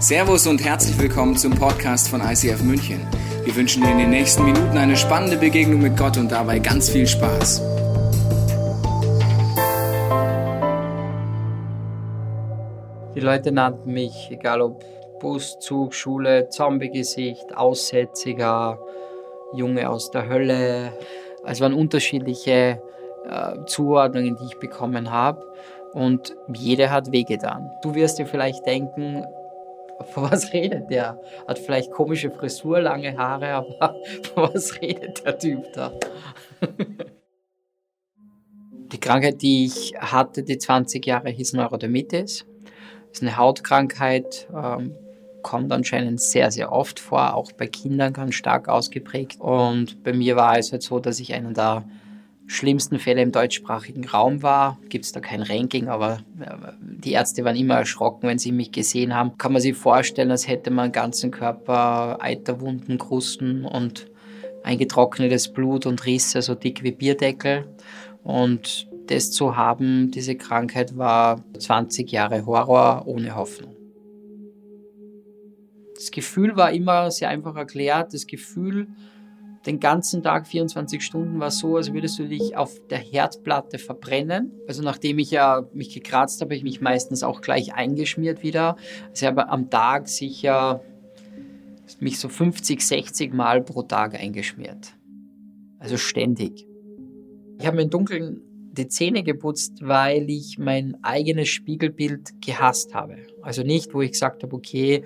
Servus und herzlich willkommen zum Podcast von ICF München. Wir wünschen dir in den nächsten Minuten eine spannende Begegnung mit Gott und dabei ganz viel Spaß. Die Leute nannten mich, egal ob Bus, Zug, Schule, Zombiegesicht, Aussätziger, Junge aus der Hölle. Es waren unterschiedliche äh, Zuordnungen, die ich bekommen habe. Und jede hat wehgetan. Du wirst dir vielleicht denken, von was redet der? Hat vielleicht komische Frisur, lange Haare, aber von was redet der Typ da? Die Krankheit, die ich hatte, die 20 Jahre, hieß Neurodermitis. Das ist eine Hautkrankheit, ähm, kommt anscheinend sehr, sehr oft vor, auch bei Kindern ganz stark ausgeprägt. Und bei mir war es halt so, dass ich einen der schlimmsten Fälle im deutschsprachigen Raum war. Gibt es da kein Ranking, aber die Ärzte waren immer erschrocken, wenn sie mich gesehen haben. Kann man sich vorstellen, als hätte man ganzen Körper Eiterwunden, Krusten und eingetrocknetes Blut und Risse, so dick wie Bierdeckel. Und das zu haben, diese Krankheit, war 20 Jahre Horror ohne Hoffnung. Das Gefühl war immer sehr einfach erklärt. Das Gefühl, den ganzen Tag, 24 Stunden, war so, als würdest du dich auf der Herdplatte verbrennen. Also nachdem ich ja mich gekratzt habe, habe ich mich meistens auch gleich eingeschmiert wieder. Also ich habe am Tag sicher mich so 50, 60 Mal pro Tag eingeschmiert. Also ständig. Ich habe mir im Dunkeln die Zähne geputzt, weil ich mein eigenes Spiegelbild gehasst habe. Also nicht, wo ich gesagt habe, okay,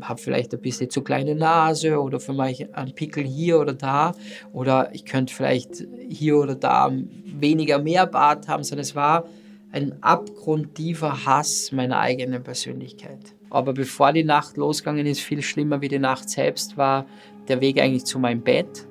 habe vielleicht ein bisschen zu kleine Nase oder für mich ein Pickel hier oder da oder ich könnte vielleicht hier oder da weniger mehr Bart haben, sondern es war ein abgrundtiefer Hass meiner eigenen Persönlichkeit. Aber bevor die Nacht losgegangen ist, viel schlimmer wie die Nacht selbst war der Weg eigentlich zu meinem Bett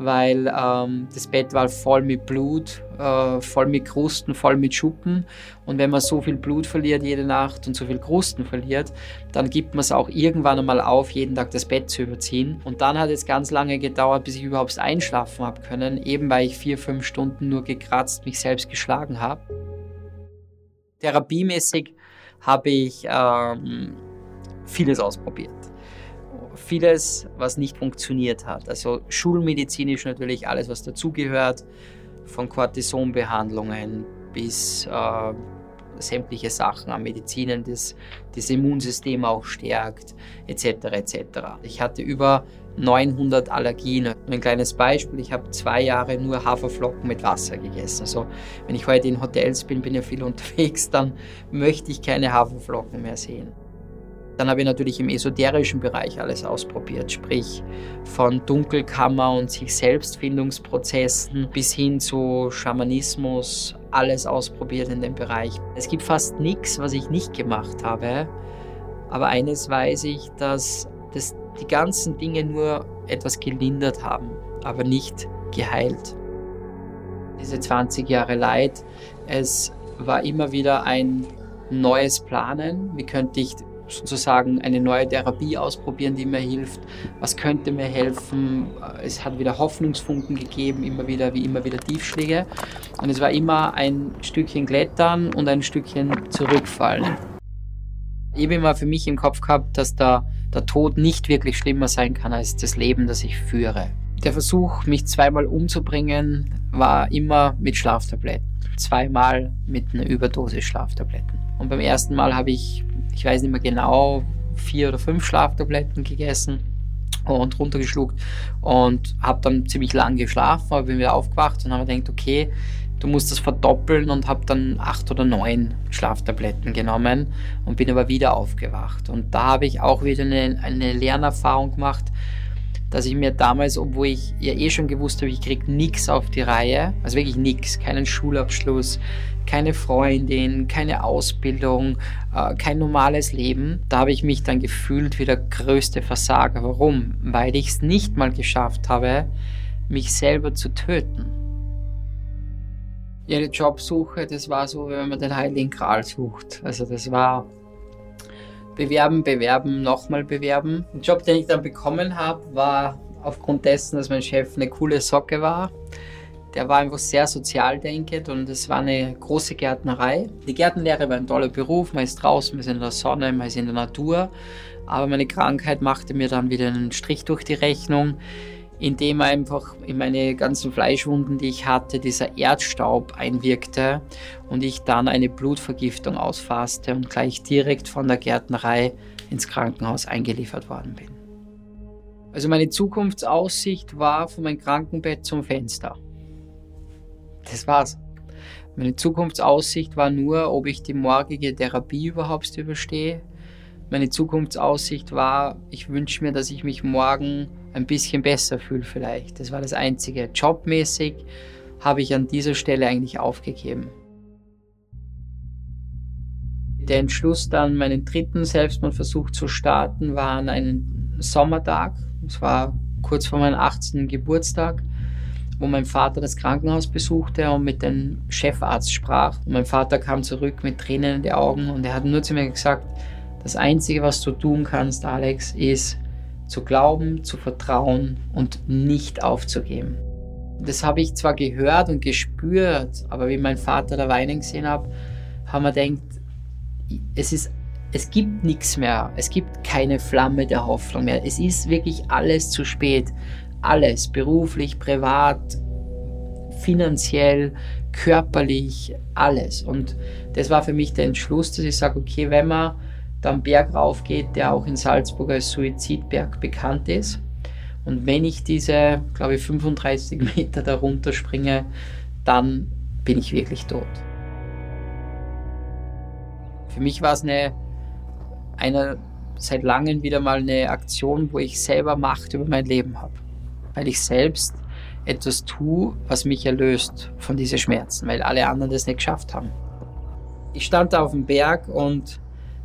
weil ähm, das Bett war voll mit Blut, äh, voll mit Krusten, voll mit Schuppen. Und wenn man so viel Blut verliert jede Nacht und so viel Krusten verliert, dann gibt man es auch irgendwann einmal auf, jeden Tag das Bett zu überziehen. Und dann hat es ganz lange gedauert, bis ich überhaupt einschlafen habe können, eben weil ich vier, fünf Stunden nur gekratzt, mich selbst geschlagen habe. Therapiemäßig habe ich ähm, vieles ausprobiert vieles, was nicht funktioniert hat. Also schulmedizinisch natürlich alles, was dazugehört, von Cortisonbehandlungen bis äh, sämtliche Sachen an Medizinen, das das Immunsystem auch stärkt, etc. etc. Ich hatte über 900 Allergien. Ein kleines Beispiel, ich habe zwei Jahre nur Haferflocken mit Wasser gegessen. Also wenn ich heute in Hotels bin, bin ja viel unterwegs, dann möchte ich keine Haferflocken mehr sehen. Dann habe ich natürlich im esoterischen Bereich alles ausprobiert, sprich von Dunkelkammer und sich Selbstfindungsprozessen bis hin zu Schamanismus, alles ausprobiert in dem Bereich. Es gibt fast nichts, was ich nicht gemacht habe, aber eines weiß ich, dass das die ganzen Dinge nur etwas gelindert haben, aber nicht geheilt. Diese 20 Jahre Leid, es war immer wieder ein neues Planen. Wie könnte ich sozusagen eine neue Therapie ausprobieren, die mir hilft. Was könnte mir helfen? Es hat wieder Hoffnungsfunken gegeben, immer wieder, wie immer wieder Tiefschläge. Und es war immer ein Stückchen klettern und ein Stückchen zurückfallen. Ich habe immer für mich im Kopf gehabt, dass der, der Tod nicht wirklich schlimmer sein kann als das Leben, das ich führe. Der Versuch, mich zweimal umzubringen, war immer mit Schlaftabletten. Zweimal mit einer Überdosis Schlaftabletten. Und beim ersten Mal habe ich ich weiß nicht mehr genau, vier oder fünf Schlaftabletten gegessen und runtergeschluckt und habe dann ziemlich lang geschlafen, aber bin wieder aufgewacht und habe gedacht, okay, du musst das verdoppeln und habe dann acht oder neun Schlaftabletten genommen und bin aber wieder aufgewacht. Und da habe ich auch wieder eine, eine Lernerfahrung gemacht, dass ich mir damals, obwohl ich ja eh schon gewusst habe, ich kriege nichts auf die Reihe, also wirklich nichts, keinen Schulabschluss, keine Freundin, keine Ausbildung, äh, kein normales Leben, da habe ich mich dann gefühlt wie der größte Versager. Warum? Weil ich es nicht mal geschafft habe, mich selber zu töten. Jede Jobsuche, das war so, wenn man den Heiligen Gral sucht. Also das war bewerben, bewerben, nochmal bewerben. Der Job, den ich dann bekommen habe, war aufgrund dessen, dass mein Chef eine coole Socke war, der war einfach sehr sozial denkend und es war eine große Gärtnerei. Die Gärtenlehre war ein toller Beruf, man ist draußen, man ist in der Sonne, man ist in der Natur. Aber meine Krankheit machte mir dann wieder einen Strich durch die Rechnung, indem einfach in meine ganzen Fleischwunden, die ich hatte, dieser Erdstaub einwirkte und ich dann eine Blutvergiftung ausfasste und gleich direkt von der Gärtnerei ins Krankenhaus eingeliefert worden bin. Also meine Zukunftsaussicht war von meinem Krankenbett zum Fenster. Das war's. Meine Zukunftsaussicht war nur, ob ich die morgige Therapie überhaupt überstehe. Meine Zukunftsaussicht war, ich wünsche mir, dass ich mich morgen ein bisschen besser fühle vielleicht. Das war das Einzige. Jobmäßig habe ich an dieser Stelle eigentlich aufgegeben. Der Entschluss dann, meinen dritten Selbstmordversuch zu starten, war an einem Sommertag. Es war kurz vor meinem 18. Geburtstag wo mein Vater das Krankenhaus besuchte und mit dem Chefarzt sprach. Und mein Vater kam zurück mit Tränen in den Augen und er hat nur zu mir gesagt, das Einzige, was du tun kannst, Alex, ist zu glauben, zu vertrauen und nicht aufzugeben. Das habe ich zwar gehört und gespürt, aber wie mein Vater da weinen gesehen hat, haben wir gedacht, es ist es gibt nichts mehr. Es gibt keine Flamme der Hoffnung mehr. Es ist wirklich alles zu spät alles, beruflich, privat, finanziell, körperlich, alles. Und das war für mich der Entschluss, dass ich sage, okay, wenn man da einen Berg raufgeht, der auch in Salzburg als Suizidberg bekannt ist, und wenn ich diese, glaube ich, 35 Meter darunter springe, dann bin ich wirklich tot. Für mich war es eine, eine seit langem wieder mal eine Aktion, wo ich selber Macht über mein Leben habe weil ich selbst etwas tue, was mich erlöst von diesen Schmerzen, weil alle anderen das nicht geschafft haben. Ich stand da auf dem Berg und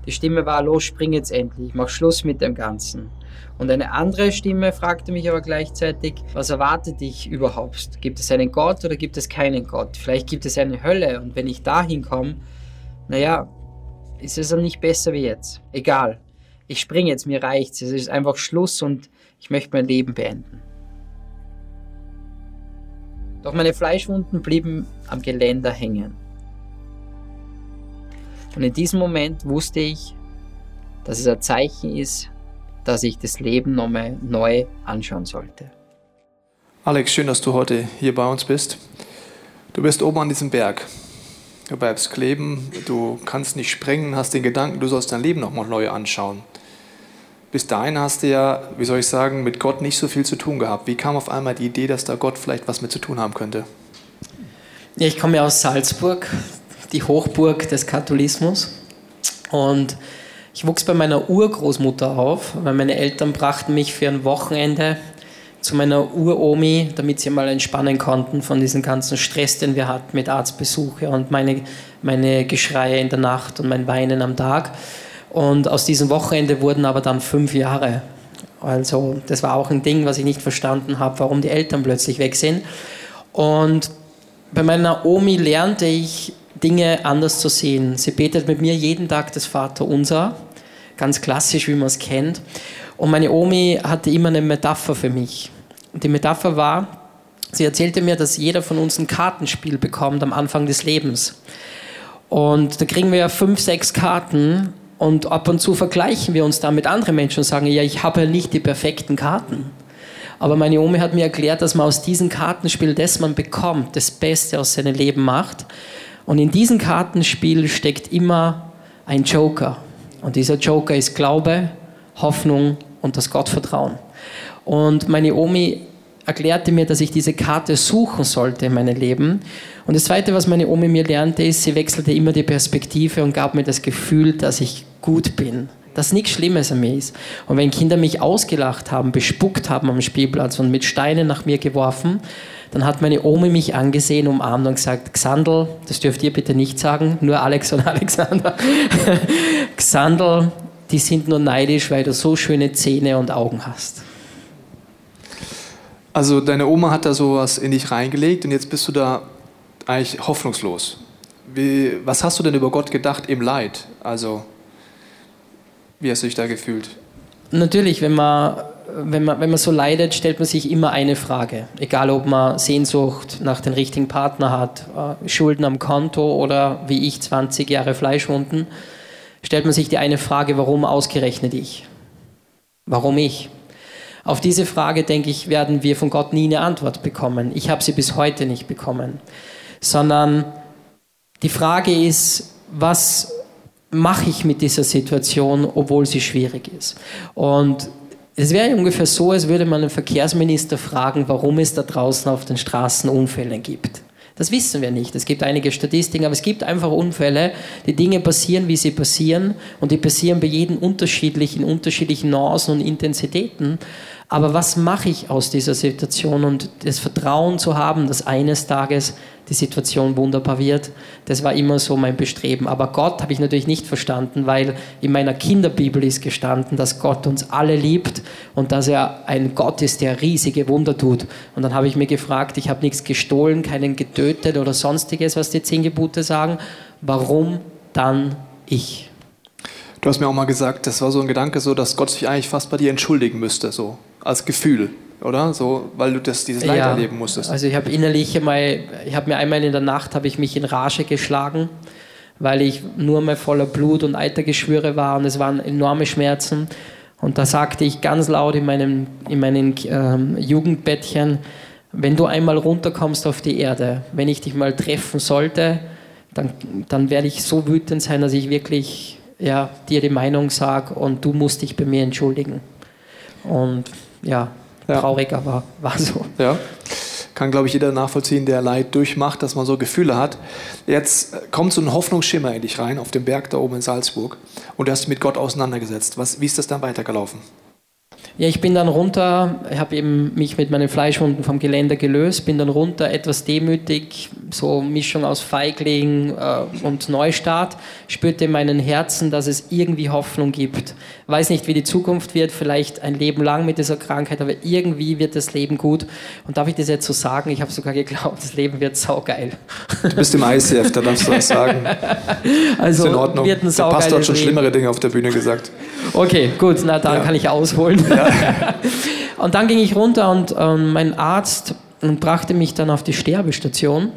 die Stimme war, los, spring jetzt endlich, mach Schluss mit dem Ganzen. Und eine andere Stimme fragte mich aber gleichzeitig, was erwartet dich überhaupt? Gibt es einen Gott oder gibt es keinen Gott? Vielleicht gibt es eine Hölle und wenn ich dahin komme, naja, ist es dann nicht besser wie jetzt. Egal, ich springe jetzt, mir reicht's, es ist einfach Schluss und ich möchte mein Leben beenden. Doch meine Fleischwunden blieben am Geländer hängen. Und in diesem Moment wusste ich, dass es ein Zeichen ist, dass ich das Leben nochmal neu anschauen sollte. Alex, schön, dass du heute hier bei uns bist. Du bist oben an diesem Berg. Du bleibst kleben, du kannst nicht springen, hast den Gedanken, du sollst dein Leben nochmal neu anschauen bis dahin hast du ja, wie soll ich sagen, mit Gott nicht so viel zu tun gehabt. Wie kam auf einmal die Idee, dass da Gott vielleicht was mit zu tun haben könnte? Ja, ich komme ja aus Salzburg, die Hochburg des Katholismus. Und ich wuchs bei meiner Urgroßmutter auf, weil meine Eltern brachten mich für ein Wochenende zu meiner Uromi, damit sie mal entspannen konnten von diesem ganzen Stress, den wir hatten mit Arztbesuche und meine, meine Geschreie in der Nacht und mein Weinen am Tag. Und aus diesem Wochenende wurden aber dann fünf Jahre. Also das war auch ein Ding, was ich nicht verstanden habe, warum die Eltern plötzlich weg sind. Und bei meiner Omi lernte ich Dinge anders zu sehen. Sie betet mit mir jeden Tag das Vater Unser, ganz klassisch, wie man es kennt. Und meine Omi hatte immer eine Metapher für mich. Und die Metapher war, sie erzählte mir, dass jeder von uns ein Kartenspiel bekommt am Anfang des Lebens. Und da kriegen wir ja fünf, sechs Karten und ab und zu vergleichen wir uns da mit anderen Menschen und sagen, ja, ich habe ja nicht die perfekten Karten. Aber meine Omi hat mir erklärt, dass man aus diesem Kartenspiel, das man bekommt, das Beste aus seinem Leben macht. Und in diesem Kartenspiel steckt immer ein Joker. Und dieser Joker ist Glaube, Hoffnung und das Gottvertrauen. Und meine Omi erklärte mir, dass ich diese Karte suchen sollte in meinem Leben. Und das Zweite, was meine Omi mir lernte, ist, sie wechselte immer die Perspektive und gab mir das Gefühl, dass ich gut bin. Dass nichts Schlimmes an mir ist. Und wenn Kinder mich ausgelacht haben, bespuckt haben am Spielplatz und mit Steinen nach mir geworfen, dann hat meine Omi mich angesehen, umarmt und gesagt, Xandl, das dürft ihr bitte nicht sagen, nur Alex und Alexander. Xandl, die sind nur neidisch, weil du so schöne Zähne und Augen hast. Also deine Oma hat da sowas in dich reingelegt und jetzt bist du da eigentlich hoffnungslos. Wie, was hast du denn über Gott gedacht im Leid? Also wie hast du dich da gefühlt? Natürlich, wenn man wenn man, wenn man so leidet, stellt man sich immer eine Frage. Egal, ob man Sehnsucht nach dem richtigen Partner hat, äh, Schulden am Konto oder wie ich 20 Jahre Fleischwunden, stellt man sich die eine Frage, warum ausgerechnet ich? Warum ich? Auf diese Frage, denke ich, werden wir von Gott nie eine Antwort bekommen. Ich habe sie bis heute nicht bekommen. Sondern die Frage ist, was mache ich mit dieser Situation, obwohl sie schwierig ist? Und es wäre ungefähr so, als würde man einen Verkehrsminister fragen, warum es da draußen auf den Straßen Unfälle gibt. Das wissen wir nicht. Es gibt einige Statistiken, aber es gibt einfach Unfälle. Die Dinge passieren, wie sie passieren und die passieren bei jedem unterschiedlichen, unterschiedlichen Nuancen und Intensitäten. Aber was mache ich aus dieser Situation und das Vertrauen zu haben, dass eines Tages die Situation wunderbar wird, das war immer so mein Bestreben. Aber Gott habe ich natürlich nicht verstanden, weil in meiner Kinderbibel ist gestanden, dass Gott uns alle liebt und dass er ein Gott ist, der riesige Wunder tut. Und dann habe ich mir gefragt, ich habe nichts gestohlen, keinen getötet oder sonstiges, was die zehn Gebote sagen. Warum dann ich? Du hast mir auch mal gesagt, das war so ein Gedanke, so, dass Gott sich eigentlich fast bei dir entschuldigen müsste, so als Gefühl, oder? So, weil du das, dieses Leid ja, erleben musstest. Also ich habe innerlich einmal, ich habe mir einmal in der Nacht habe ich mich in Rage geschlagen, weil ich nur mal voller Blut und Eitergeschwüre war und es waren enorme Schmerzen. Und da sagte ich ganz laut in meinem in meinen ähm, Jugendbettchen, wenn du einmal runterkommst auf die Erde, wenn ich dich mal treffen sollte, dann, dann werde ich so wütend sein, dass ich wirklich ja, dir die Meinung sage und du musst dich bei mir entschuldigen. Und ja, ja. traurig, aber war so. Ja. Kann, glaube ich, jeder nachvollziehen, der Leid durchmacht, dass man so Gefühle hat. Jetzt kommt so ein Hoffnungsschimmer in dich rein, auf dem Berg da oben in Salzburg. Und du hast dich mit Gott auseinandergesetzt. Was, wie ist das dann weitergelaufen? Ja, ich bin dann runter, habe eben mich mit meinen Fleischwunden vom Geländer gelöst, bin dann runter, etwas demütig, so Mischung aus Feigling äh, und Neustart, spürte in meinem Herzen, dass es irgendwie Hoffnung gibt. Weiß nicht, wie die Zukunft wird, vielleicht ein Leben lang mit dieser Krankheit, aber irgendwie wird das Leben gut. Und darf ich das jetzt so sagen? Ich habe sogar geglaubt, das Leben wird saugeil. Du bist im ICF, da darfst du das sagen. Also ist in Ordnung. Wird ein Der Pastor hat schon schlimmere Dinge auf der Bühne gesagt. Okay, gut, na dann ja. kann ich ausholen. Ja. und dann ging ich runter und ähm, mein Arzt brachte mich dann auf die Sterbestation.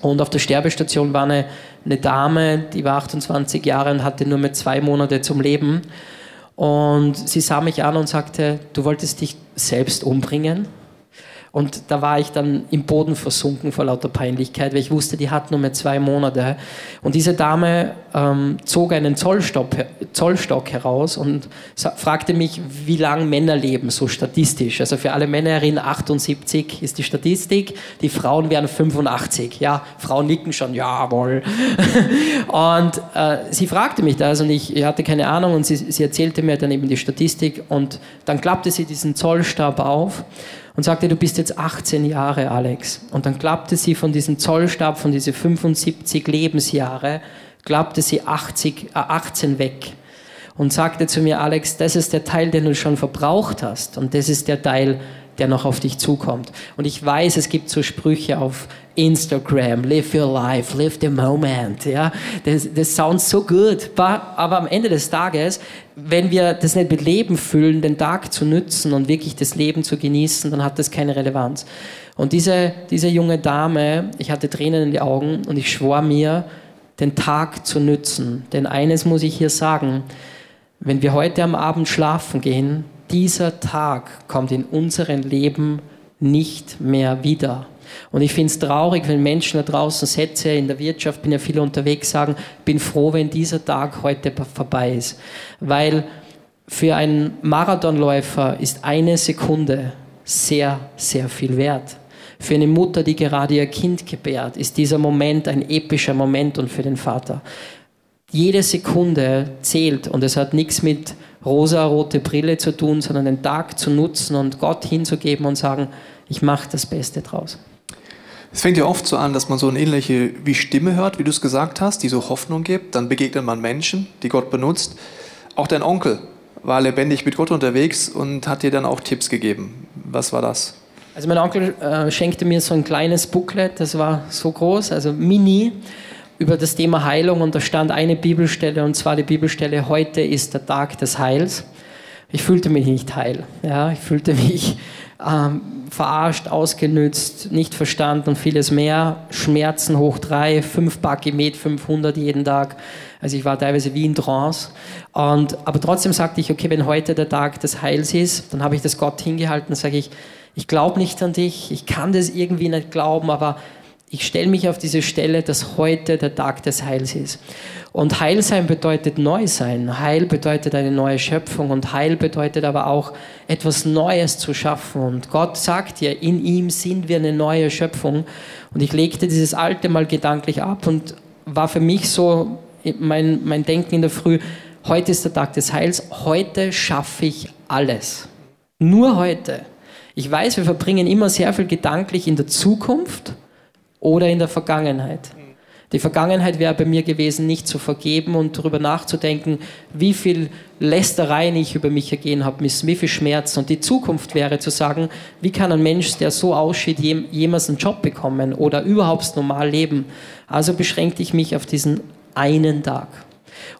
Und auf der Sterbestation war eine, eine Dame, die war 28 Jahre und hatte nur mehr zwei Monate zum Leben. Und sie sah mich an und sagte, du wolltest dich selbst umbringen. Und da war ich dann im Boden versunken vor lauter Peinlichkeit, weil ich wusste, die hat nur mehr zwei Monate. Und diese Dame ähm, zog einen Zollstock, Zollstock heraus und fragte mich, wie lange Männer leben, so statistisch. Also für alle Männerinnen 78 ist die Statistik, die Frauen wären 85. Ja, Frauen nicken schon, jawohl. und äh, sie fragte mich das und ich hatte keine Ahnung und sie, sie erzählte mir dann eben die Statistik und dann klappte sie diesen Zollstab auf und sagte, du bist jetzt 18 Jahre, Alex. Und dann klappte sie von diesem Zollstab, von diesen 75 Lebensjahre, klappte sie 80, äh 18 weg und sagte zu mir, Alex, das ist der Teil, den du schon verbraucht hast und das ist der Teil, der noch auf dich zukommt. Und ich weiß, es gibt so Sprüche auf Instagram, live your life, live the moment. Ja, das, das sounds so good. Aber am Ende des Tages, wenn wir das nicht mit Leben füllen, den Tag zu nützen und wirklich das Leben zu genießen, dann hat das keine Relevanz. Und diese, diese junge Dame, ich hatte Tränen in die Augen und ich schwor mir, den Tag zu nützen. Denn eines muss ich hier sagen, wenn wir heute am Abend schlafen gehen, dieser Tag kommt in unserem Leben nicht mehr wieder. Und ich finde es traurig, wenn Menschen da draußen Sätze in der Wirtschaft, bin ja viel unterwegs, sagen, bin froh, wenn dieser Tag heute vorbei ist. Weil für einen Marathonläufer ist eine Sekunde sehr, sehr viel wert. Für eine Mutter, die gerade ihr Kind gebärt, ist dieser Moment ein epischer Moment und für den Vater. Jede Sekunde zählt und es hat nichts mit rosa-rote Brille zu tun, sondern den Tag zu nutzen und Gott hinzugeben und sagen, ich mache das Beste draus. Es fängt ja oft so an, dass man so eine ähnliche wie Stimme hört, wie du es gesagt hast, die so Hoffnung gibt. Dann begegnet man Menschen, die Gott benutzt. Auch dein Onkel war lebendig mit Gott unterwegs und hat dir dann auch Tipps gegeben. Was war das? Also mein Onkel äh, schenkte mir so ein kleines Booklet, das war so groß, also mini, über das Thema Heilung und da stand eine Bibelstelle und zwar die Bibelstelle, heute ist der Tag des Heils. ich fühlte mich nicht heil. Ja? Ich fühlte mich ähm, verarscht, ausgenützt, nicht verstanden und vieles mehr. Schmerzen hoch drei, fünf Bakimet, 500 jeden Tag. Also ich war teilweise wie in Trance. Und, aber trotzdem sagte ich, okay, wenn heute der Tag des Heils ist, dann habe ich das Gott hingehalten, sage ich, ich glaube nicht an dich, ich kann das irgendwie nicht glauben, aber ich stelle mich auf diese Stelle, dass heute der Tag des Heils ist. Und Heilsein bedeutet Neusein. Heil bedeutet eine neue Schöpfung und Heil bedeutet aber auch etwas Neues zu schaffen. Und Gott sagt ja, in ihm sind wir eine neue Schöpfung. Und ich legte dieses Alte mal gedanklich ab und war für mich so mein, mein Denken in der Früh, heute ist der Tag des Heils, heute schaffe ich alles. Nur heute. Ich weiß, wir verbringen immer sehr viel gedanklich in der Zukunft oder in der Vergangenheit. Die Vergangenheit wäre bei mir gewesen, nicht zu vergeben und darüber nachzudenken, wie viel Lästereien ich über mich ergehen habe wie viel Schmerz. Und die Zukunft wäre zu sagen, wie kann ein Mensch, der so aussieht, jemals einen Job bekommen oder überhaupt normal leben. Also beschränkte ich mich auf diesen einen Tag.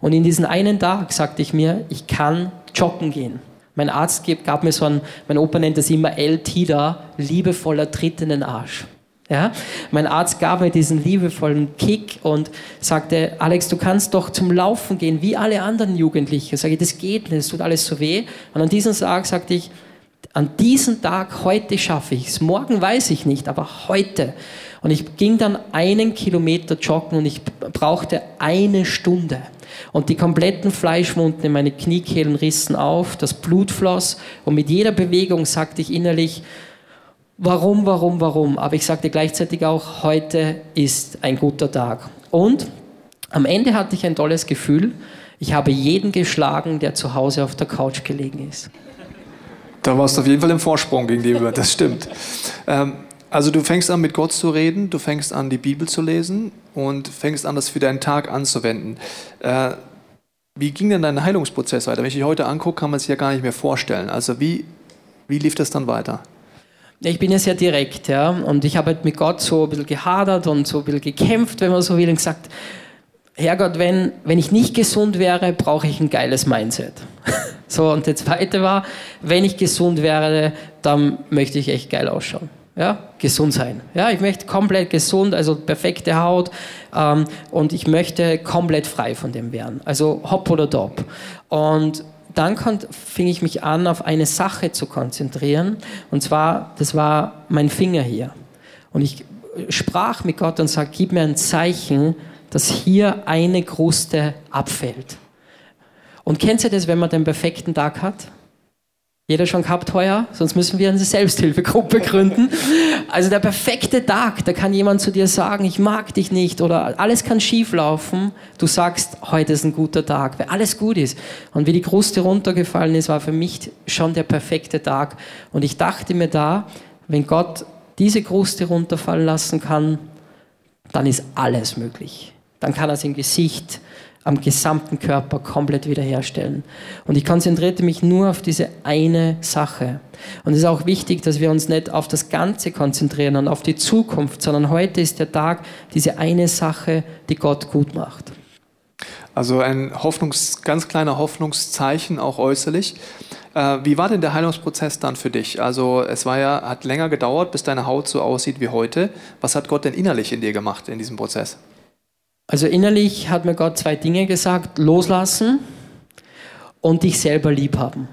Und in diesen einen Tag sagte ich mir, ich kann joggen gehen. Mein Arzt gab mir so einen, mein Opa nennt das immer El-Tida, liebevoller Tritt in den Arsch. Ja? Mein Arzt gab mir diesen liebevollen Kick und sagte, Alex, du kannst doch zum Laufen gehen, wie alle anderen Jugendlichen. Ich sage, das geht nicht, es tut alles so weh. Und an diesem Tag sagte ich, an diesem Tag, heute schaffe ich es. Morgen weiß ich nicht, aber heute. Und ich ging dann einen Kilometer joggen und ich brauchte eine Stunde. Und die kompletten Fleischwunden in meine Kniekehlen rissen auf, das Blut floss und mit jeder Bewegung sagte ich innerlich, warum, warum, warum. Aber ich sagte gleichzeitig auch, heute ist ein guter Tag. Und am Ende hatte ich ein tolles Gefühl. Ich habe jeden geschlagen, der zu Hause auf der Couch gelegen ist. Da warst du auf jeden Fall im Vorsprung gegenüber, das stimmt. Ähm, also du fängst an, mit Gott zu reden, du fängst an, die Bibel zu lesen und fängst an, das für deinen Tag anzuwenden. Äh, wie ging denn dein Heilungsprozess weiter? Wenn ich dich heute angucke, kann man sich ja gar nicht mehr vorstellen. Also wie, wie lief das dann weiter? Ich bin ja sehr direkt, ja, und ich habe halt mit Gott so ein bisschen gehadert und so ein bisschen gekämpft, wenn man so will, und gesagt, Herrgott, wenn, wenn ich nicht gesund wäre, brauche ich ein geiles Mindset. so, und der zweite war, wenn ich gesund wäre, dann möchte ich echt geil ausschauen ja, gesund sein. Ja, ich möchte komplett gesund, also perfekte Haut ähm, und ich möchte komplett frei von dem werden. Also hopp oder top. Und dann fing ich mich an, auf eine Sache zu konzentrieren. Und zwar, das war mein Finger hier. Und ich sprach mit Gott und sagte, gib mir ein Zeichen, dass hier eine Kruste abfällt. Und kennst du das, wenn man den perfekten Tag hat? Jeder schon gehabt heuer? Sonst müssen wir eine Selbsthilfegruppe gründen. Also der perfekte Tag, da kann jemand zu dir sagen, ich mag dich nicht oder alles kann schief laufen. Du sagst, heute ist ein guter Tag, weil alles gut ist. Und wie die Kruste runtergefallen ist, war für mich schon der perfekte Tag. Und ich dachte mir da, wenn Gott diese Kruste runterfallen lassen kann, dann ist alles möglich. Dann kann er es im Gesicht, am gesamten Körper komplett wiederherstellen. Und ich konzentrierte mich nur auf diese eine Sache. Und es ist auch wichtig, dass wir uns nicht auf das Ganze konzentrieren und auf die Zukunft, sondern heute ist der Tag, diese eine Sache, die Gott gut macht. Also ein Hoffnungs, ganz kleiner Hoffnungszeichen, auch äußerlich. Äh, wie war denn der Heilungsprozess dann für dich? Also es war ja, hat länger gedauert, bis deine Haut so aussieht wie heute. Was hat Gott denn innerlich in dir gemacht in diesem Prozess? Also innerlich hat mir Gott zwei Dinge gesagt, loslassen und dich selber lieb haben.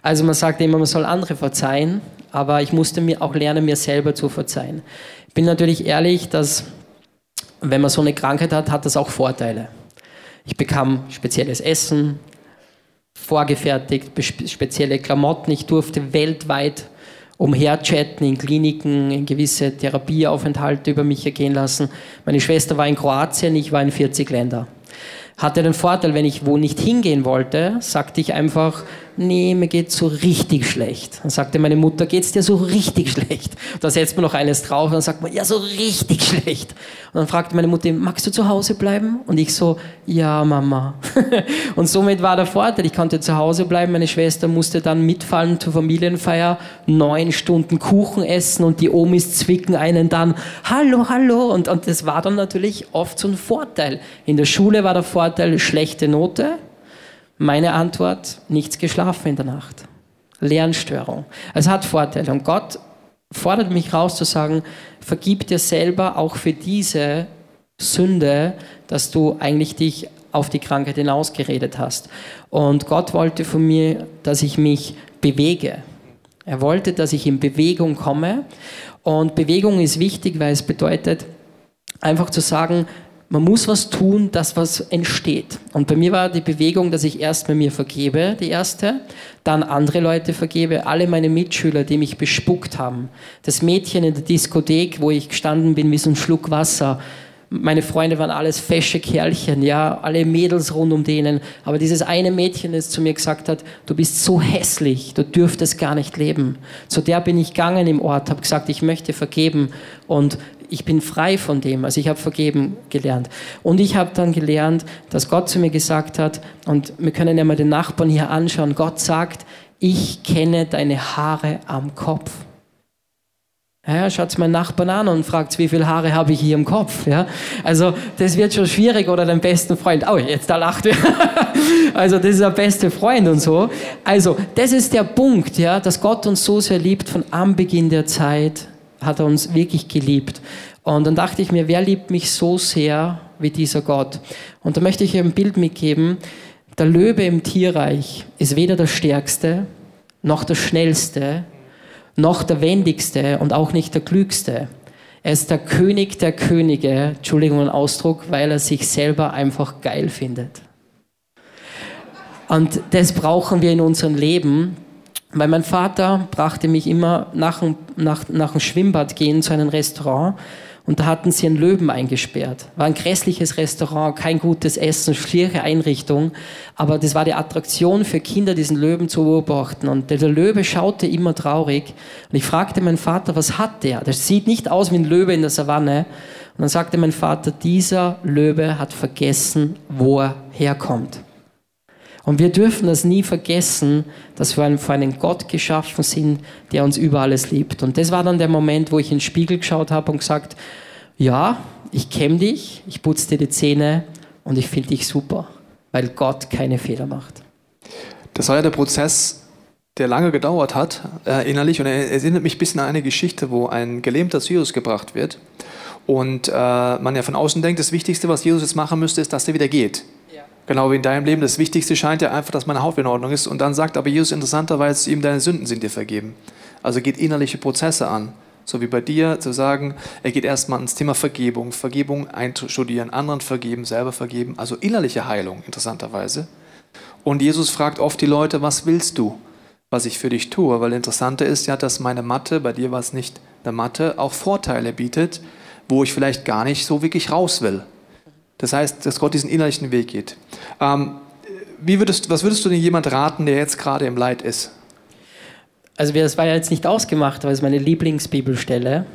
Also man sagt immer, man soll andere verzeihen, aber ich musste mir auch lernen, mir selber zu verzeihen. Ich bin natürlich ehrlich, dass wenn man so eine Krankheit hat, hat das auch Vorteile. Ich bekam spezielles Essen, vorgefertigt, spezielle Klamotten. Ich durfte weltweit umherchatten in Kliniken, in gewisse Therapieaufenthalte über mich ergehen lassen. Meine Schwester war in Kroatien, ich war in 40 Ländern. Hatte den Vorteil, wenn ich wo nicht hingehen wollte, sagte ich einfach, nee, mir geht's so richtig schlecht. Dann sagte meine Mutter, geht's dir so richtig schlecht? Da setzt man noch eines drauf und dann sagt man, ja, so richtig schlecht. Und dann fragte meine Mutter, magst du zu Hause bleiben? Und ich so, ja, Mama. und somit war der Vorteil, ich konnte zu Hause bleiben, meine Schwester musste dann mitfallen zur Familienfeier, neun Stunden Kuchen essen und die Omis zwicken einen dann, hallo, hallo. Und, und das war dann natürlich oft so ein Vorteil. In der Schule war der Vorteil, schlechte Note Meine Antwort, nichts geschlafen in der Nacht. Lernstörung. Es hat Vorteile. Und Gott fordert mich raus zu sagen, vergib dir selber auch für diese Sünde, dass du eigentlich dich auf die Krankheit hinausgeredet hast. Und Gott wollte von mir, dass ich mich bewege. Er wollte, dass ich in Bewegung komme. Und Bewegung ist wichtig, weil es bedeutet, einfach zu sagen, man muss was tun, dass was entsteht. Und bei mir war die Bewegung, dass ich erst bei mir vergebe, die erste, dann andere Leute vergebe, alle meine Mitschüler, die mich bespuckt haben. Das Mädchen in der Diskothek, wo ich gestanden bin wie so ein Schluck Wasser. Meine Freunde waren alles fesche Kerlchen, ja, alle Mädels rund um denen. Aber dieses eine Mädchen, das zu mir gesagt hat, du bist so hässlich, du dürftest gar nicht leben. Zu der bin ich gegangen im Ort, habe gesagt, ich möchte vergeben. Und ich bin frei von dem. Also ich habe vergeben gelernt. Und ich habe dann gelernt, dass Gott zu mir gesagt hat, und wir können ja mal den Nachbarn hier anschauen, Gott sagt, ich kenne deine Haare am Kopf. Ja, schaut meinen Nachbarn an und fragt, wie viele Haare habe ich hier im Kopf. Ja? Also das wird schon schwierig oder dein besten Freund. Oh, jetzt da lacht er. also das ist der beste Freund und so. Also das ist der Punkt, ja, dass Gott uns so sehr liebt von Anbeginn der Zeit hat er uns wirklich geliebt. Und dann dachte ich mir, wer liebt mich so sehr wie dieser Gott? Und da möchte ich ein Bild mitgeben. Der Löwe im Tierreich ist weder der stärkste, noch der schnellste, noch der wendigste und auch nicht der klügste. Er ist der König der Könige, Entschuldigung den Ausdruck, weil er sich selber einfach geil findet. Und das brauchen wir in unserem Leben, weil mein Vater brachte mich immer nach nach, nach dem Schwimmbad gehen zu einem Restaurant und da hatten sie einen Löwen eingesperrt. War ein grässliches Restaurant, kein gutes Essen, schiere Einrichtung, aber das war die Attraktion für Kinder, diesen Löwen zu beobachten. Und der, Löwe schaute immer traurig und ich fragte meinen Vater, was hat der? Der sieht nicht aus wie ein Löwe in der Savanne. Und dann sagte mein Vater, dieser Löwe hat vergessen, wo er herkommt. Und wir dürfen das nie vergessen, dass wir vor einen Gott geschaffen sind, der uns über alles liebt. Und das war dann der Moment, wo ich in den Spiegel geschaut habe und gesagt, ja, ich kenne dich, ich putze dir die Zähne und ich finde dich super, weil Gott keine Fehler macht. Das war ja der Prozess, der lange gedauert hat, äh, innerlich. Und er erinnert mich ein bisschen an eine Geschichte, wo ein Gelähmter zu Jesus gebracht wird. Und äh, man ja von außen denkt, das Wichtigste, was Jesus jetzt machen müsste, ist, dass er wieder geht. Genau wie in deinem Leben. Das Wichtigste scheint ja einfach, dass meine Haut in Ordnung ist. Und dann sagt aber Jesus interessanterweise ihm, deine Sünden sind dir vergeben. Also geht innerliche Prozesse an. So wie bei dir zu sagen, er geht erstmal ins Thema Vergebung, Vergebung einstudieren, anderen vergeben, selber vergeben. Also innerliche Heilung, interessanterweise. Und Jesus fragt oft die Leute, was willst du, was ich für dich tue? Weil interessante ist ja, dass meine Mathe, bei dir war es nicht eine Mathe, auch Vorteile bietet, wo ich vielleicht gar nicht so wirklich raus will. Das heißt, dass Gott diesen innerlichen Weg geht. Ähm, wie würdest, was würdest du denn jemand raten, der jetzt gerade im Leid ist? Also das war ja jetzt nicht ausgemacht, aber es ist meine Lieblingsbibelstelle,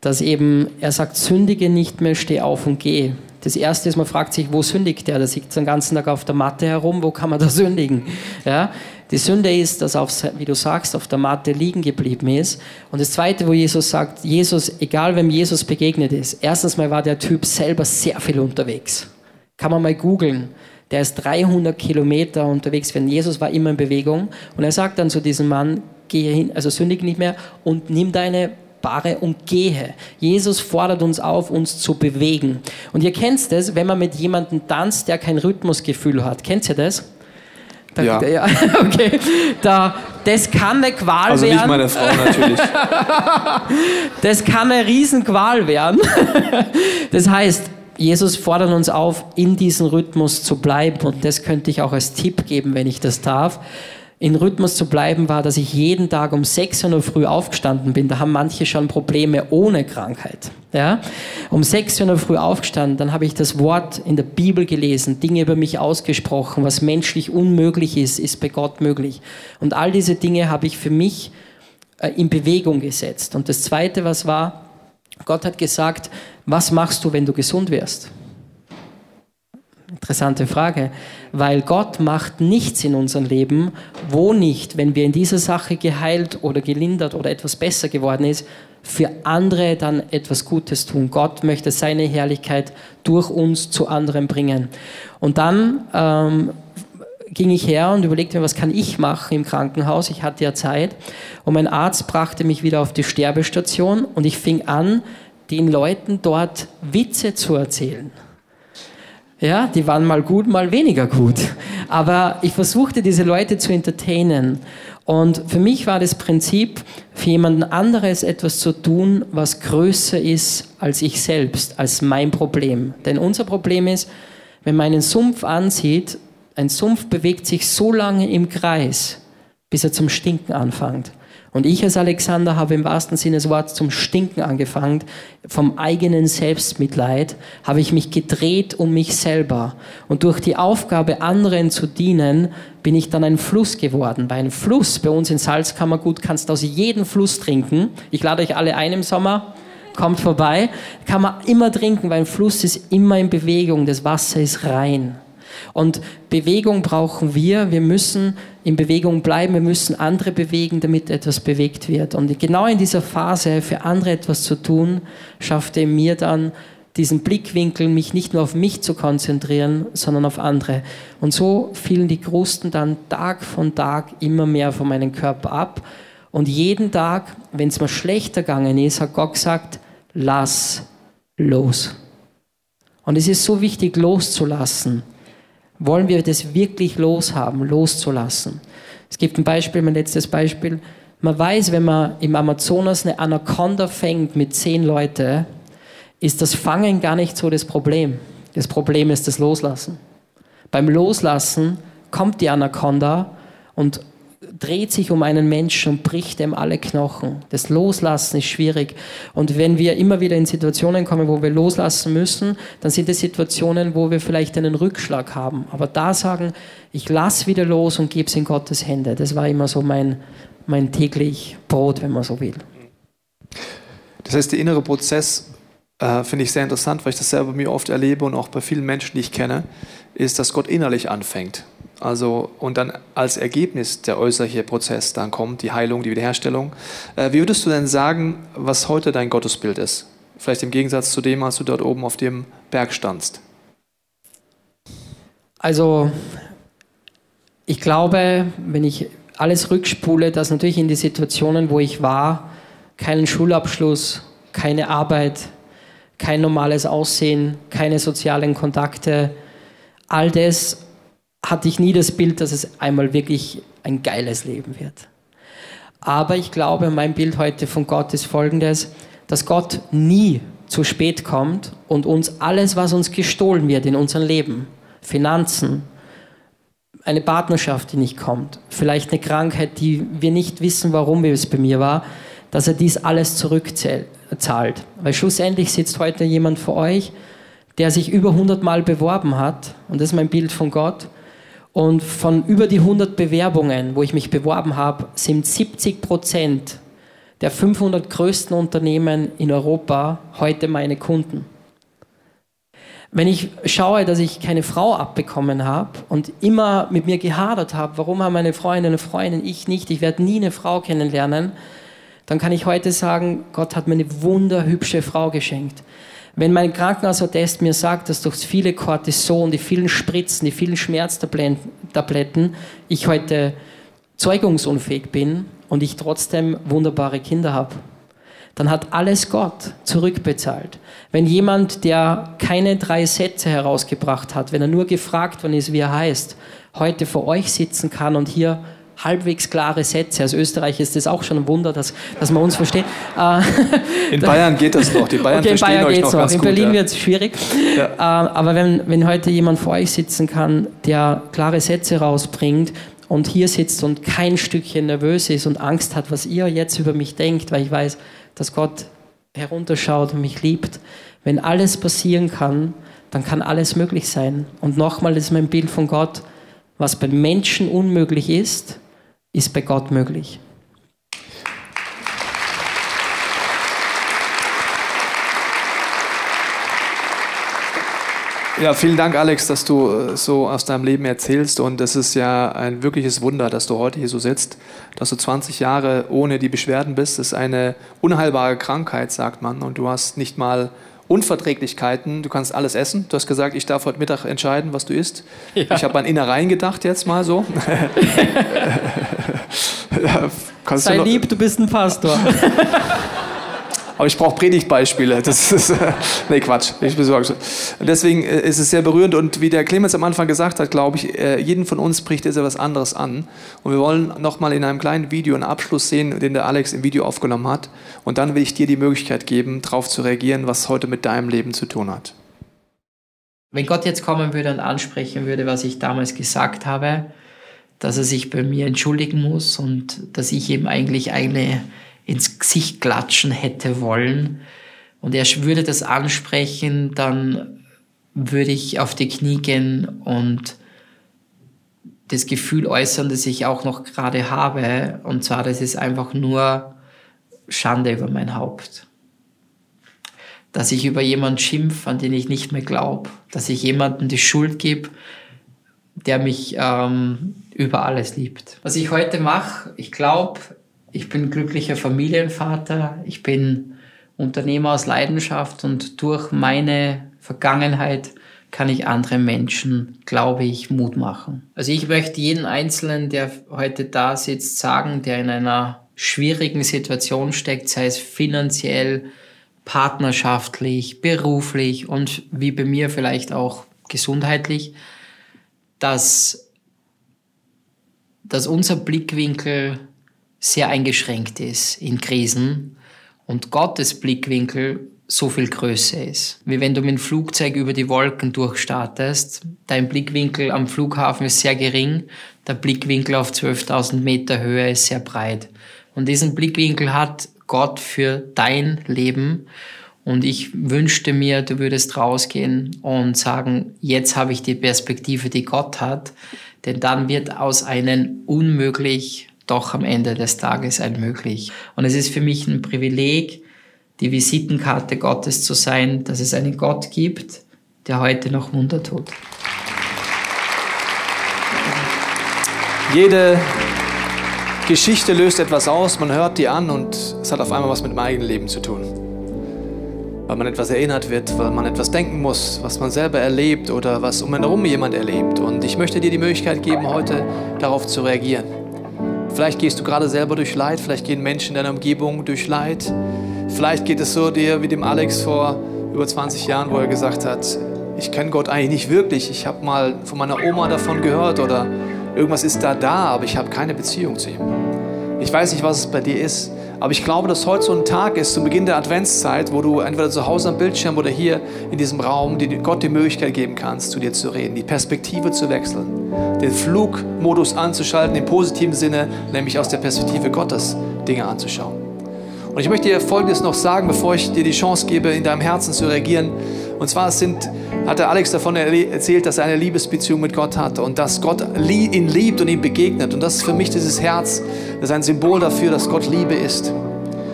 dass eben er sagt, sündige nicht mehr, steh auf und geh. Das erste ist, man fragt sich, wo sündigt er? Der sitzt den ganzen Tag auf der Matte herum, wo kann man da sündigen? Ja? Die Sünde ist, dass er, wie du sagst, auf der Matte liegen geblieben ist. Und das zweite, wo Jesus sagt, Jesus, egal wem Jesus begegnet ist, erstens mal war der Typ selber sehr viel unterwegs. Kann man mal googeln. Der ist 300 Kilometer unterwegs, wenn Jesus war immer in Bewegung. Und er sagt dann zu diesem Mann, gehe hin, also sündig nicht mehr und nimm deine und gehe. Jesus fordert uns auf, uns zu bewegen. Und ihr kennt es, wenn man mit jemandem tanzt, der kein Rhythmusgefühl hat. Kennt ihr das? Da, ja. ja. Okay. Da, das kann eine Qual also werden. Also nicht meine Frau natürlich. das kann eine Riesenqual werden. Das heißt, Jesus fordert uns auf, in diesem Rhythmus zu bleiben. Und das könnte ich auch als Tipp geben, wenn ich das darf in Rhythmus zu bleiben, war, dass ich jeden Tag um 6 Uhr früh aufgestanden bin. Da haben manche schon Probleme ohne Krankheit. Ja? Um 6 Uhr früh aufgestanden, dann habe ich das Wort in der Bibel gelesen, Dinge über mich ausgesprochen, was menschlich unmöglich ist, ist bei Gott möglich. Und all diese Dinge habe ich für mich äh, in Bewegung gesetzt. Und das Zweite, was war, Gott hat gesagt, was machst du, wenn du gesund wirst? Interessante Frage, weil Gott macht nichts in unserem Leben, wo nicht, wenn wir in dieser Sache geheilt oder gelindert oder etwas besser geworden ist, für andere dann etwas Gutes tun. Gott möchte seine Herrlichkeit durch uns zu anderen bringen. Und dann ähm, ging ich her und überlegte mir, was kann ich machen im Krankenhaus? Ich hatte ja Zeit. Und mein Arzt brachte mich wieder auf die Sterbestation und ich fing an, den Leuten dort Witze zu erzählen. Ja, die waren mal gut, mal weniger gut. Aber ich versuchte, diese Leute zu entertainen. Und für mich war das Prinzip, für jemanden anderes etwas zu tun, was größer ist als ich selbst, als mein Problem. Denn unser Problem ist, wenn man einen Sumpf ansieht, ein Sumpf bewegt sich so lange im Kreis, bis er zum Stinken anfängt. Und ich als Alexander habe im wahrsten Sinne des Wortes zum Stinken angefangen. Vom eigenen Selbstmitleid habe ich mich gedreht um mich selber. Und durch die Aufgabe, anderen zu dienen, bin ich dann ein Fluss geworden. Bei einem Fluss, bei uns in Salzkammergut, kannst du aus jedem Fluss trinken. Ich lade euch alle ein im Sommer. Kommt vorbei. Kann man immer trinken, weil ein Fluss ist immer in Bewegung. Das Wasser ist rein. Und Bewegung brauchen wir. Wir müssen in Bewegung bleiben. Wir müssen andere bewegen, damit etwas bewegt wird. Und genau in dieser Phase für andere etwas zu tun, schaffte mir dann diesen Blickwinkel, mich nicht nur auf mich zu konzentrieren, sondern auf andere. Und so fielen die Krusten dann Tag von Tag immer mehr von meinem Körper ab. Und jeden Tag, wenn es mir schlechter gegangen ist, hat Gott gesagt, lass los. Und es ist so wichtig, loszulassen wollen wir das wirklich loshaben, loszulassen. Es gibt ein Beispiel, mein letztes Beispiel. Man weiß, wenn man im Amazonas eine Anaconda fängt mit zehn Leuten, ist das Fangen gar nicht so das Problem. Das Problem ist das Loslassen. Beim Loslassen kommt die Anaconda und dreht sich um einen Menschen und bricht ihm alle Knochen. Das Loslassen ist schwierig. Und wenn wir immer wieder in Situationen kommen, wo wir loslassen müssen, dann sind es Situationen, wo wir vielleicht einen Rückschlag haben. Aber da sagen, ich lasse wieder los und gebe es in Gottes Hände. Das war immer so mein, mein täglich Brot, wenn man so will. Das heißt, der innere Prozess äh, finde ich sehr interessant, weil ich das selber mir oft erlebe und auch bei vielen Menschen, die ich kenne, ist, dass Gott innerlich anfängt. Also, und dann als Ergebnis der äußerliche Prozess dann kommt, die Heilung, die Wiederherstellung. Äh, wie würdest du denn sagen, was heute dein Gottesbild ist? Vielleicht im Gegensatz zu dem, als du dort oben auf dem Berg standst. Also, ich glaube, wenn ich alles rückspule, dass natürlich in die Situationen, wo ich war, keinen Schulabschluss, keine Arbeit, kein normales Aussehen, keine sozialen Kontakte, all das hatte ich nie das Bild, dass es einmal wirklich ein geiles Leben wird. Aber ich glaube, mein Bild heute von Gott ist folgendes, dass Gott nie zu spät kommt und uns alles, was uns gestohlen wird in unserem Leben, Finanzen, eine Partnerschaft, die nicht kommt, vielleicht eine Krankheit, die wir nicht wissen, warum es bei mir war, dass er dies alles zurückzahlt. Weil schlussendlich sitzt heute jemand vor euch, der sich über 100 Mal beworben hat, und das ist mein Bild von Gott, und von über die 100 Bewerbungen, wo ich mich beworben habe, sind 70 Prozent der 500 größten Unternehmen in Europa heute meine Kunden. Wenn ich schaue, dass ich keine Frau abbekommen habe und immer mit mir gehadert habe, warum haben meine Freunde und Freundin, ich nicht, ich werde nie eine Frau kennenlernen, dann kann ich heute sagen, Gott hat mir eine wunderhübsche Frau geschenkt. Wenn mein Krankenhausattest mir sagt, dass durch viele Cortison, die vielen Spritzen, die vielen Schmerztabletten ich heute zeugungsunfähig bin und ich trotzdem wunderbare Kinder habe, dann hat alles Gott zurückbezahlt. Wenn jemand, der keine drei Sätze herausgebracht hat, wenn er nur gefragt worden ist, wie er heißt, heute vor euch sitzen kann und hier halbwegs klare Sätze. Als Österreich ist das auch schon ein Wunder, dass, dass man uns versteht. Äh, in Bayern geht das noch. Die Bayern okay, in verstehen Bayern euch noch, noch. In gut, Berlin ja. wird es schwierig. Ja. Äh, aber wenn, wenn heute jemand vor euch sitzen kann, der klare Sätze rausbringt und hier sitzt und kein Stückchen nervös ist und Angst hat, was ihr jetzt über mich denkt, weil ich weiß, dass Gott herunterschaut und mich liebt. Wenn alles passieren kann, dann kann alles möglich sein. Und nochmal, ist mein Bild von Gott. Was bei Menschen unmöglich ist, ist bei Gott möglich. Ja, vielen Dank, Alex, dass du äh, so aus deinem Leben erzählst. Und es ist ja ein wirkliches Wunder, dass du heute hier so sitzt, dass du 20 Jahre ohne die Beschwerden bist. Das ist eine unheilbare Krankheit, sagt man. Und du hast nicht mal Unverträglichkeiten. Du kannst alles essen. Du hast gesagt, ich darf heute Mittag entscheiden, was du isst. Ja. Ich habe an Innereien gedacht jetzt mal so. Sei du lieb, du bist ein Pastor. Aber ich brauche Predigtbeispiele. Das ist, nee, Quatsch. Ich besorge Deswegen äh, ist es sehr berührend und wie der Clemens am Anfang gesagt hat, glaube ich, äh, jeden von uns bricht jetzt etwas anderes an. Und wir wollen nochmal in einem kleinen Video einen Abschluss sehen, den der Alex im Video aufgenommen hat. Und dann will ich dir die Möglichkeit geben, darauf zu reagieren, was heute mit deinem Leben zu tun hat. Wenn Gott jetzt kommen würde und ansprechen würde, was ich damals gesagt habe, dass er sich bei mir entschuldigen muss und dass ich ihm eigentlich eine ins Gesicht klatschen hätte wollen und er würde das ansprechen, dann würde ich auf die Knie gehen und das Gefühl äußern, das ich auch noch gerade habe. Und zwar, das ist einfach nur Schande über mein Haupt. Dass ich über jemanden schimpf, an den ich nicht mehr glaube. Dass ich jemandem die Schuld gebe, der mich ähm, über alles liebt. Was ich heute mache, ich glaube, ich bin glücklicher Familienvater, ich bin Unternehmer aus Leidenschaft und durch meine Vergangenheit kann ich andere Menschen, glaube ich, Mut machen. Also ich möchte jeden Einzelnen, der heute da sitzt, sagen, der in einer schwierigen Situation steckt, sei es finanziell, partnerschaftlich, beruflich und wie bei mir vielleicht auch gesundheitlich, dass, dass unser Blickwinkel sehr eingeschränkt ist in Krisen und Gottes Blickwinkel so viel größer ist. Wie wenn du mit dem Flugzeug über die Wolken durchstartest. Dein Blickwinkel am Flughafen ist sehr gering, der Blickwinkel auf 12.000 Meter Höhe ist sehr breit. Und diesen Blickwinkel hat Gott für dein Leben. Und ich wünschte mir, du würdest rausgehen und sagen, jetzt habe ich die Perspektive, die Gott hat. Denn dann wird aus einem unmöglich doch am Ende des Tages ein möglich. Und es ist für mich ein Privileg, die Visitenkarte Gottes zu sein, dass es einen Gott gibt, der heute noch Wunder tut. Jede Geschichte löst etwas aus, man hört die an und es hat auf einmal was mit dem eigenen Leben zu tun. Weil man etwas erinnert wird, weil man etwas denken muss, was man selber erlebt oder was um einen herum jemand erlebt. Und ich möchte dir die Möglichkeit geben, heute darauf zu reagieren. Vielleicht gehst du gerade selber durch Leid, vielleicht gehen Menschen in deiner Umgebung durch Leid. Vielleicht geht es so dir wie dem Alex vor über 20 Jahren, wo er gesagt hat, ich kenne Gott eigentlich nicht wirklich. Ich habe mal von meiner Oma davon gehört oder irgendwas ist da da, aber ich habe keine Beziehung zu ihm. Ich weiß nicht, was es bei dir ist. Aber ich glaube, dass heute so ein Tag ist, zu Beginn der Adventszeit, wo du entweder zu Hause am Bildschirm oder hier in diesem Raum die Gott die Möglichkeit geben kannst, zu dir zu reden, die Perspektive zu wechseln, den Flugmodus anzuschalten im positiven Sinne, nämlich aus der Perspektive Gottes Dinge anzuschauen. Und ich möchte dir Folgendes noch sagen, bevor ich dir die Chance gebe, in deinem Herzen zu reagieren. Und zwar sind, hat der Alex davon erzählt, dass er eine Liebesbeziehung mit Gott hat und dass Gott ihn liebt und ihm begegnet. Und das ist für mich dieses Herz, das ist ein Symbol dafür, dass Gott Liebe ist.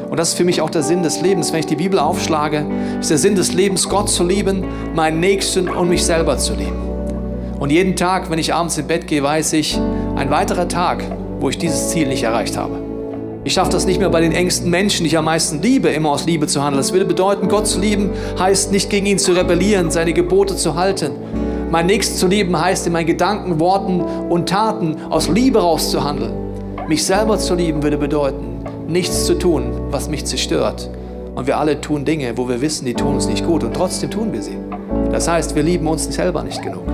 Und das ist für mich auch der Sinn des Lebens. Wenn ich die Bibel aufschlage, ist der Sinn des Lebens, Gott zu lieben, meinen Nächsten und mich selber zu lieben. Und jeden Tag, wenn ich abends ins Bett gehe, weiß ich, ein weiterer Tag, wo ich dieses Ziel nicht erreicht habe. Ich schaffe das nicht mehr bei den engsten Menschen, die ich am meisten liebe, immer aus Liebe zu handeln. Das würde bedeuten, Gott zu lieben heißt nicht gegen ihn zu rebellieren, seine Gebote zu halten. Mein Nächsten zu lieben heißt in meinen Gedanken, Worten und Taten aus Liebe rauszuhandeln. Mich selber zu lieben würde bedeuten, nichts zu tun, was mich zerstört. Und wir alle tun Dinge, wo wir wissen, die tun uns nicht gut und trotzdem tun wir sie. Das heißt, wir lieben uns selber nicht genug.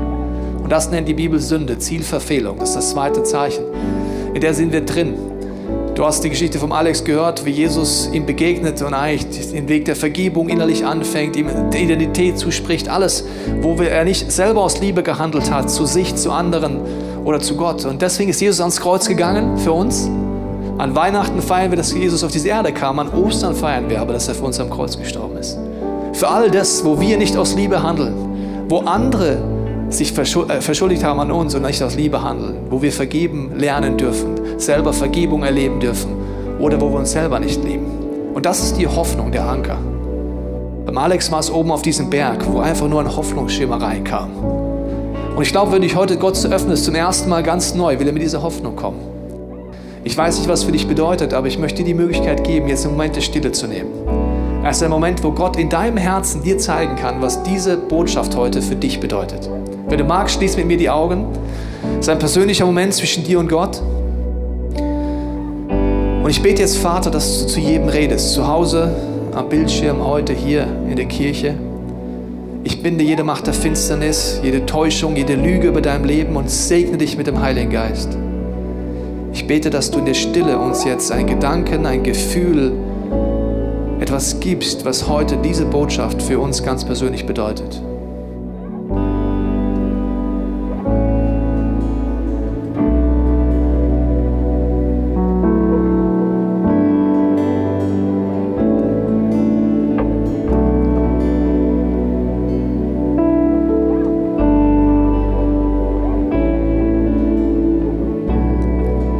Und das nennt die Bibel Sünde, Zielverfehlung. Das ist das zweite Zeichen. In der sind wir drin. Du hast die Geschichte vom Alex gehört, wie Jesus ihm begegnet und eigentlich den Weg der Vergebung innerlich anfängt, ihm die Identität zuspricht, alles, wo er nicht selber aus Liebe gehandelt hat, zu sich, zu anderen oder zu Gott. Und deswegen ist Jesus ans Kreuz gegangen für uns. An Weihnachten feiern wir, dass Jesus auf diese Erde kam. An Ostern feiern wir aber, dass er für uns am Kreuz gestorben ist. Für all das, wo wir nicht aus Liebe handeln, wo andere sich äh, verschuldigt haben an uns und nicht aus Liebe handeln, wo wir vergeben lernen dürfen, selber Vergebung erleben dürfen oder wo wir uns selber nicht lieben. Und das ist die Hoffnung, der Anker. Beim Alex war es oben auf diesem Berg, wo einfach nur ein Hoffnungsschimmer reinkam. Und ich glaube, wenn ich heute Gott zu öffnen, ist zum ersten Mal ganz neu, will er mit dieser Hoffnung kommen. Ich weiß nicht, was für dich bedeutet, aber ich möchte dir die Möglichkeit geben, jetzt einen Moment der Stille zu nehmen. Es ist ein Moment, wo Gott in deinem Herzen dir zeigen kann, was diese Botschaft heute für dich bedeutet. Wenn du magst, schließ mit mir die Augen. Es ist ein persönlicher Moment zwischen dir und Gott. Und ich bete jetzt, Vater, dass du zu jedem redest. Zu Hause, am Bildschirm, heute hier in der Kirche. Ich binde jede Macht der Finsternis, jede Täuschung, jede Lüge über deinem Leben und segne dich mit dem Heiligen Geist. Ich bete, dass du in der Stille uns jetzt ein Gedanken, ein Gefühl, etwas gibst, was heute diese Botschaft für uns ganz persönlich bedeutet.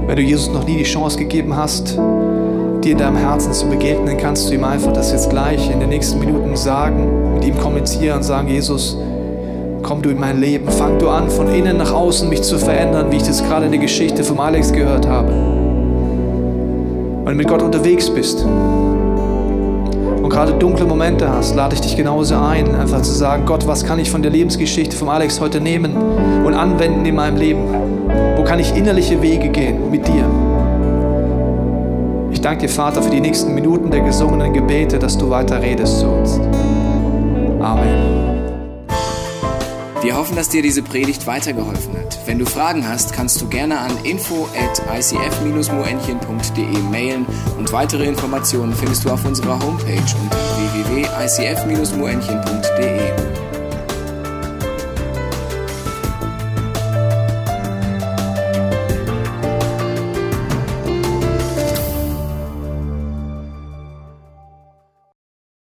Wenn du Jesus noch nie die Chance gegeben hast, dir in deinem Herzen zu begegnen, kannst du ihm einfach das jetzt gleich in den nächsten Minuten sagen, mit ihm kommunizieren und sagen, Jesus, komm du in mein Leben, fang du an, von innen nach außen mich zu verändern, wie ich das gerade in der Geschichte vom Alex gehört habe. Wenn du mit Gott unterwegs bist und gerade dunkle Momente hast, lade ich dich genauso ein, einfach zu sagen, Gott, was kann ich von der Lebensgeschichte vom Alex heute nehmen und anwenden in meinem Leben? Wo kann ich innerliche Wege gehen mit dir? Ich danke dir, Vater, für die nächsten Minuten der gesungenen Gebete, dass du weiter redest zu uns. Amen. Wir hoffen, dass dir diese Predigt weitergeholfen hat. Wenn du Fragen hast, kannst du gerne an info at icf-moenchen.de mailen und weitere Informationen findest du auf unserer Homepage unter www.icf-moenchen.de.